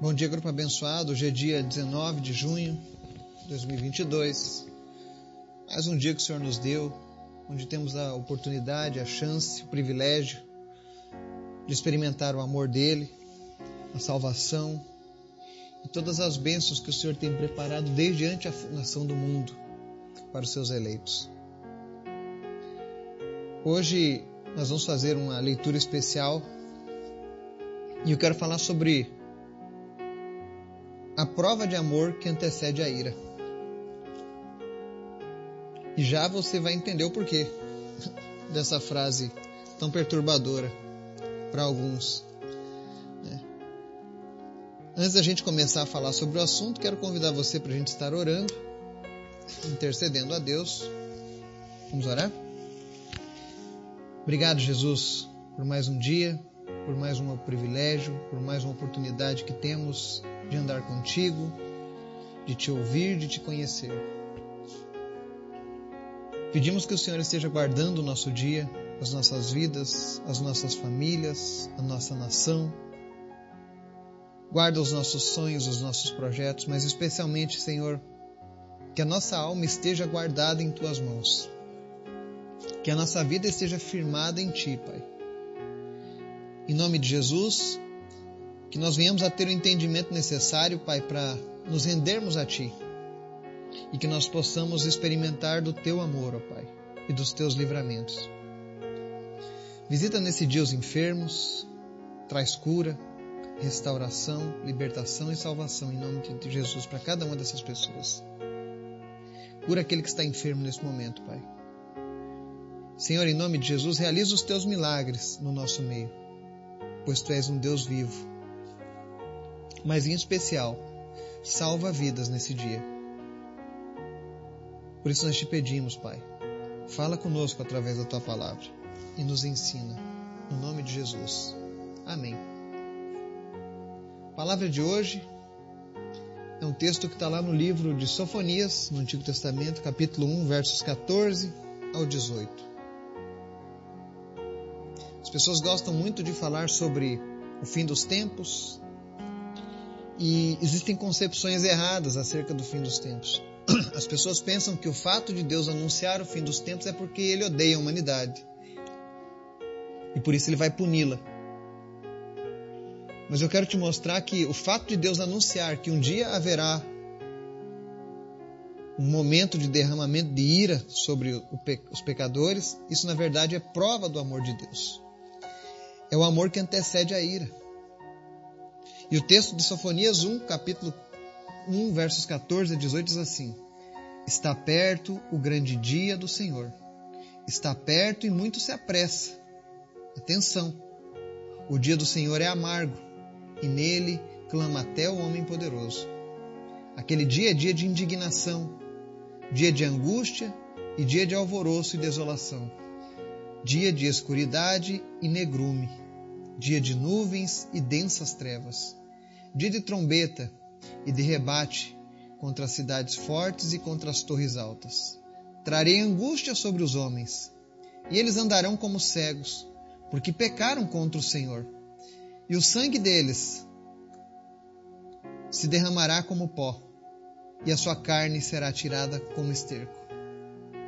Bom dia, grupo abençoado. Hoje é dia 19 de junho de 2022. Mais um dia que o Senhor nos deu, onde temos a oportunidade, a chance, o privilégio de experimentar o amor dele, a salvação e todas as bênçãos que o Senhor tem preparado desde antes a fundação do mundo para os seus eleitos. Hoje nós vamos fazer uma leitura especial e eu quero falar sobre a prova de amor que antecede a ira. E já você vai entender o porquê dessa frase tão perturbadora para alguns. Né? Antes da gente começar a falar sobre o assunto, quero convidar você para a gente estar orando, intercedendo a Deus. Vamos orar? Obrigado, Jesus, por mais um dia, por mais um privilégio, por mais uma oportunidade que temos de andar contigo, de te ouvir, de te conhecer. Pedimos que o Senhor esteja guardando o nosso dia, as nossas vidas, as nossas famílias, a nossa nação. Guarda os nossos sonhos, os nossos projetos, mas especialmente, Senhor, que a nossa alma esteja guardada em tuas mãos. Que a nossa vida esteja firmada em ti, Pai. Em nome de Jesus, que nós venhamos a ter o entendimento necessário, Pai, para nos rendermos a Ti e que nós possamos experimentar do Teu amor, ó Pai, e dos Teus livramentos. Visita nesse dia os enfermos, traz cura, restauração, libertação e salvação em nome de Jesus para cada uma dessas pessoas. Cura aquele que está enfermo nesse momento, Pai. Senhor, em nome de Jesus, realiza os teus milagres no nosso meio, pois tu és um Deus vivo mas em especial, salva vidas nesse dia. Por isso nós te pedimos, Pai, fala conosco através da tua palavra e nos ensina, no nome de Jesus. Amém. A palavra de hoje é um texto que está lá no livro de Sofonias, no Antigo Testamento, capítulo 1, versos 14 ao 18. As pessoas gostam muito de falar sobre o fim dos tempos, e existem concepções erradas acerca do fim dos tempos. As pessoas pensam que o fato de Deus anunciar o fim dos tempos é porque ele odeia a humanidade. E por isso ele vai puni-la. Mas eu quero te mostrar que o fato de Deus anunciar que um dia haverá um momento de derramamento de ira sobre os pecadores, isso na verdade é prova do amor de Deus. É o amor que antecede a ira. E o texto de Sofonias 1, capítulo 1, versos 14 a 18 diz assim: Está perto o grande dia do Senhor. Está perto e muito se apressa. Atenção! O dia do Senhor é amargo, e nele clama até o homem poderoso. Aquele dia é dia de indignação, dia de angústia e dia de alvoroço e desolação, dia de escuridade e negrume dia de nuvens e densas trevas, dia de trombeta e de rebate contra as cidades fortes e contra as torres altas. Trarei angústia sobre os homens, e eles andarão como cegos, porque pecaram contra o Senhor. E o sangue deles se derramará como pó, e a sua carne será tirada como esterco.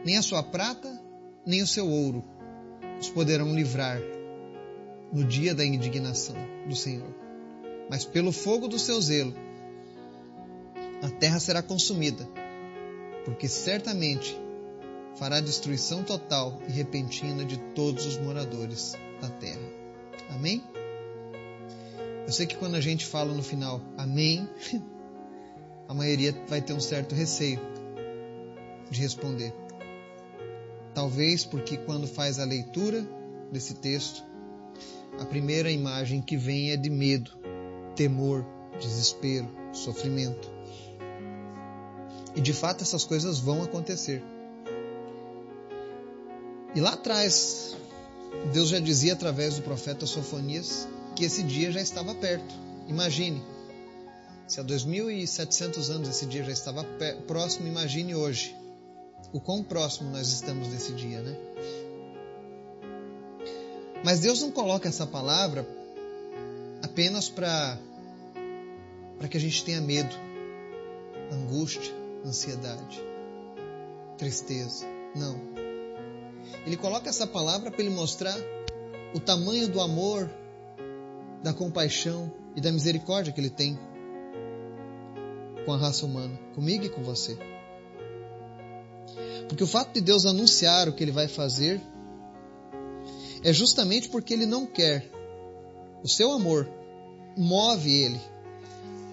Nem a sua prata, nem o seu ouro os poderão livrar no dia da indignação do Senhor. Mas pelo fogo do seu zelo, a terra será consumida, porque certamente fará destruição total e repentina de todos os moradores da terra. Amém? Eu sei que quando a gente fala no final Amém, a maioria vai ter um certo receio de responder. Talvez porque quando faz a leitura desse texto, a primeira imagem que vem é de medo, temor, desespero, sofrimento. E de fato essas coisas vão acontecer. E lá atrás, Deus já dizia através do profeta Sofonias que esse dia já estava perto. Imagine, se há 2.700 anos esse dia já estava próximo, imagine hoje o quão próximo nós estamos desse dia, né? Mas Deus não coloca essa palavra apenas para para que a gente tenha medo, angústia, ansiedade, tristeza. Não. Ele coloca essa palavra para ele mostrar o tamanho do amor, da compaixão e da misericórdia que ele tem com a raça humana, comigo e com você. Porque o fato de Deus anunciar o que ele vai fazer é justamente porque ele não quer. O seu amor move ele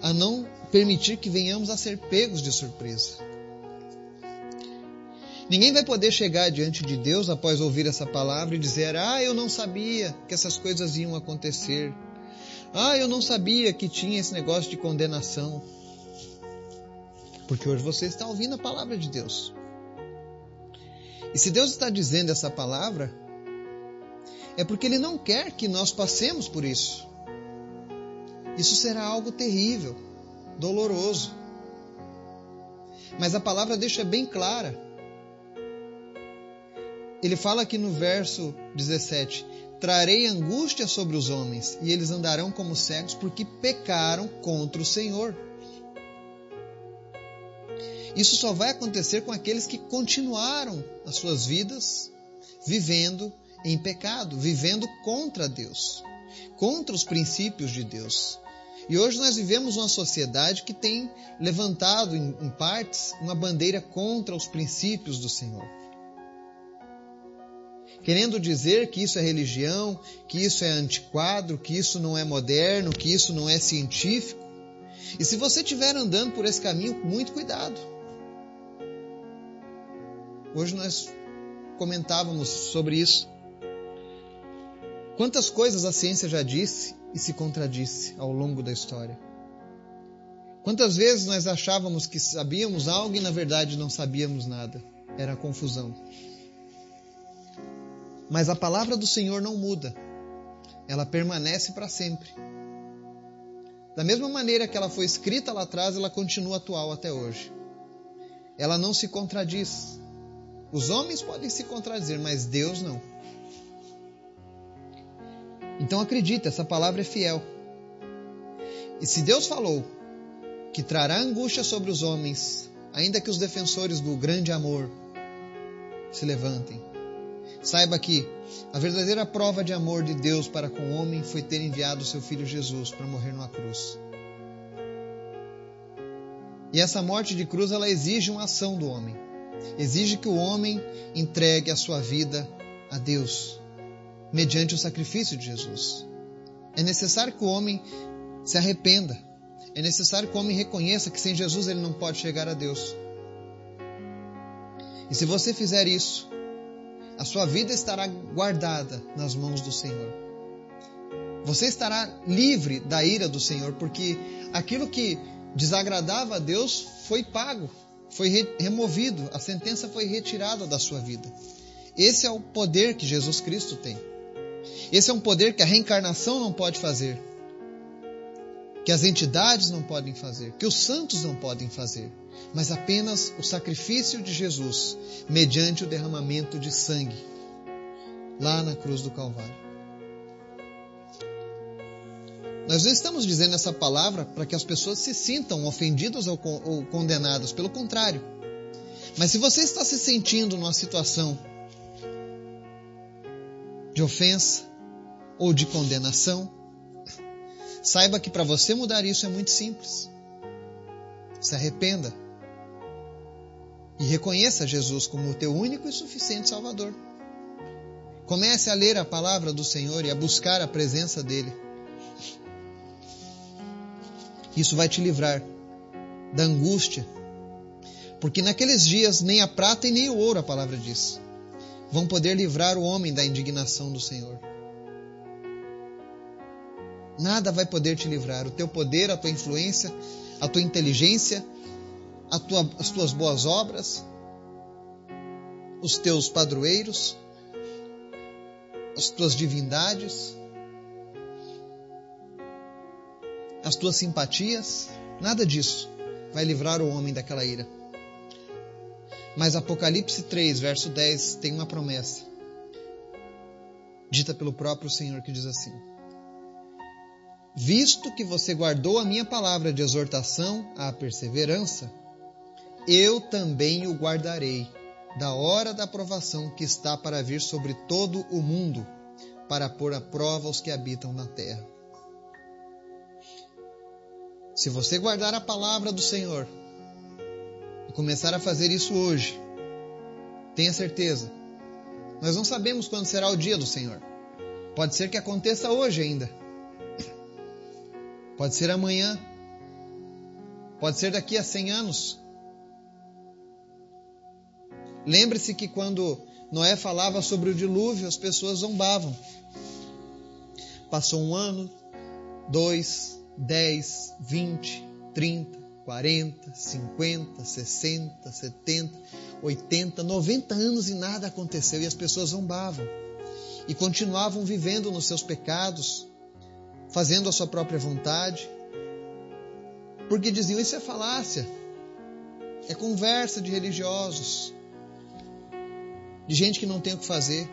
a não permitir que venhamos a ser pegos de surpresa. Ninguém vai poder chegar diante de Deus após ouvir essa palavra e dizer: Ah, eu não sabia que essas coisas iam acontecer. Ah, eu não sabia que tinha esse negócio de condenação. Porque hoje você está ouvindo a palavra de Deus. E se Deus está dizendo essa palavra, é porque Ele não quer que nós passemos por isso. Isso será algo terrível, doloroso. Mas a palavra deixa bem clara. Ele fala aqui no verso 17: Trarei angústia sobre os homens, e eles andarão como cegos, porque pecaram contra o Senhor. Isso só vai acontecer com aqueles que continuaram as suas vidas vivendo em pecado, vivendo contra Deus, contra os princípios de Deus. E hoje nós vivemos uma sociedade que tem levantado, em, em partes, uma bandeira contra os princípios do Senhor. Querendo dizer que isso é religião, que isso é antiquado, que isso não é moderno, que isso não é científico. E se você estiver andando por esse caminho, muito cuidado. Hoje nós comentávamos sobre isso. Quantas coisas a ciência já disse e se contradisse ao longo da história? Quantas vezes nós achávamos que sabíamos algo e na verdade não sabíamos nada? Era confusão. Mas a palavra do Senhor não muda. Ela permanece para sempre. Da mesma maneira que ela foi escrita lá atrás, ela continua atual até hoje. Ela não se contradiz. Os homens podem se contradizer, mas Deus não. Então acredita, essa palavra é fiel. E se Deus falou que trará angústia sobre os homens, ainda que os defensores do grande amor se levantem, saiba que a verdadeira prova de amor de Deus para com o homem foi ter enviado seu filho Jesus para morrer numa cruz. E essa morte de cruz ela exige uma ação do homem. Exige que o homem entregue a sua vida a Deus mediante o sacrifício de Jesus. É necessário que o homem se arrependa. É necessário que o homem reconheça que sem Jesus ele não pode chegar a Deus. E se você fizer isso, a sua vida estará guardada nas mãos do Senhor. Você estará livre da ira do Senhor, porque aquilo que desagradava a Deus foi pago, foi removido, a sentença foi retirada da sua vida. Esse é o poder que Jesus Cristo tem. Esse é um poder que a reencarnação não pode fazer, que as entidades não podem fazer, que os santos não podem fazer, mas apenas o sacrifício de Jesus, mediante o derramamento de sangue, lá na cruz do Calvário. Nós não estamos dizendo essa palavra para que as pessoas se sintam ofendidas ou condenadas, pelo contrário. Mas se você está se sentindo numa situação de ofensa ou de condenação, saiba que para você mudar isso é muito simples. Se arrependa e reconheça Jesus como o teu único e suficiente Salvador. Comece a ler a palavra do Senhor e a buscar a presença dele. Isso vai te livrar da angústia, porque naqueles dias nem a prata e nem o ouro, a palavra diz, vão poder livrar o homem da indignação do Senhor. Nada vai poder te livrar. O teu poder, a tua influência, a tua inteligência, a tua, as tuas boas obras, os teus padroeiros, as tuas divindades, as tuas simpatias, nada disso vai livrar o homem daquela ira. Mas Apocalipse 3, verso 10, tem uma promessa, dita pelo próprio Senhor, que diz assim: Visto que você guardou a minha palavra de exortação à perseverança, eu também o guardarei da hora da provação que está para vir sobre todo o mundo, para pôr à prova os que habitam na terra. Se você guardar a palavra do Senhor e começar a fazer isso hoje, tenha certeza, nós não sabemos quando será o dia do Senhor. Pode ser que aconteça hoje ainda. Pode ser amanhã. Pode ser daqui a 100 anos. Lembre-se que quando Noé falava sobre o dilúvio, as pessoas zombavam. Passou um ano, dois, dez, vinte, trinta, quarenta, cinquenta, sessenta, setenta, oitenta, noventa anos e nada aconteceu e as pessoas zombavam e continuavam vivendo nos seus pecados, fazendo a sua própria vontade, porque diziam: Isso é falácia, é conversa de religiosos, de gente que não tem o que fazer.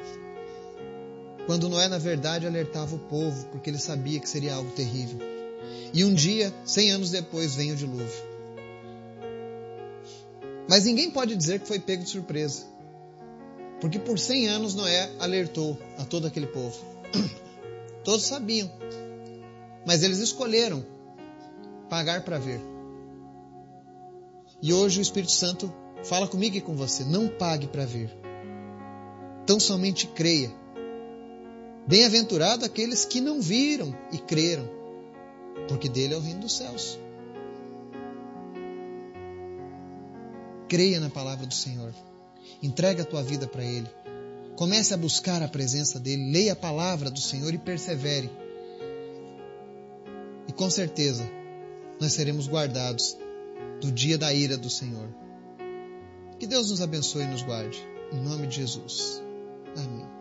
Quando Noé, na verdade, alertava o povo, porque ele sabia que seria algo terrível. E um dia, cem anos depois, vem o dilúvio. Mas ninguém pode dizer que foi pego de surpresa. Porque por cem anos Noé alertou a todo aquele povo. Todos sabiam mas eles escolheram pagar para ver. E hoje o Espírito Santo fala comigo e com você: não pague para ver. Tão somente creia. Bem-aventurado aqueles que não viram e creram, porque dele é o reino dos céus. Creia na palavra do Senhor. Entrega a tua vida para Ele. Comece a buscar a presença dEle. Leia a palavra do Senhor e persevere. E com certeza nós seremos guardados do dia da ira do Senhor. Que Deus nos abençoe e nos guarde. Em nome de Jesus. Amém.